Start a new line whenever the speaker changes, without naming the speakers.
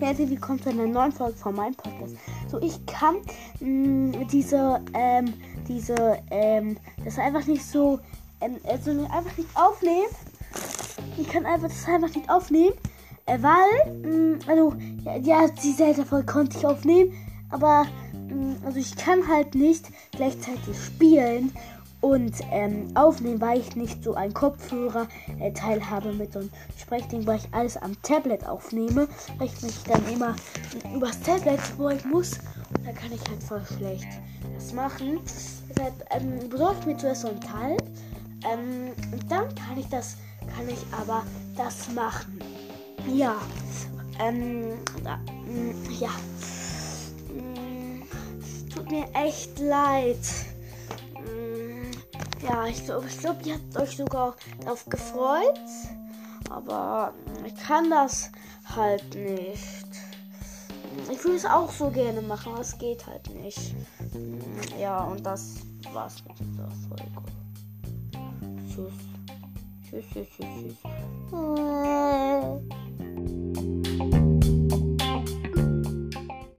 herzlich willkommen zu einer neuen Folge von meinem Podcast. So, ich kann mh, diese, ähm, diese, ähm, das einfach nicht so, ähm, also einfach nicht aufnehmen. Ich kann einfach das einfach nicht aufnehmen, äh, weil, mh, also, ja, ja die seltene Folge konnte ich aufnehmen, aber, mh, also ich kann halt nicht gleichzeitig spielen und ähm, aufnehmen, weil ich nicht so ein Kopfhörer-Teil äh, habe mit so einem Sprechding, weil ich alles am Tablet aufnehme, weil ich mich dann immer übers Tablet beugen muss. Und dann kann ich halt voll schlecht das machen. Deshalb ähm, besorge ich mir zuerst so ein Teil. Ähm, und dann kann ich das, kann ich aber das machen. Ja. Ähm, da, mm, ja. Mm, tut mir echt leid. Ja, ich glaube, ich glaub, ihr habt euch sogar darauf gefreut. Aber ich kann das halt nicht. Ich würde es auch so gerne machen, aber es geht halt nicht. Ja, und das war's mit dieser Folge. Tschüss. Tschüss, tschüss, tschüss, tschüss.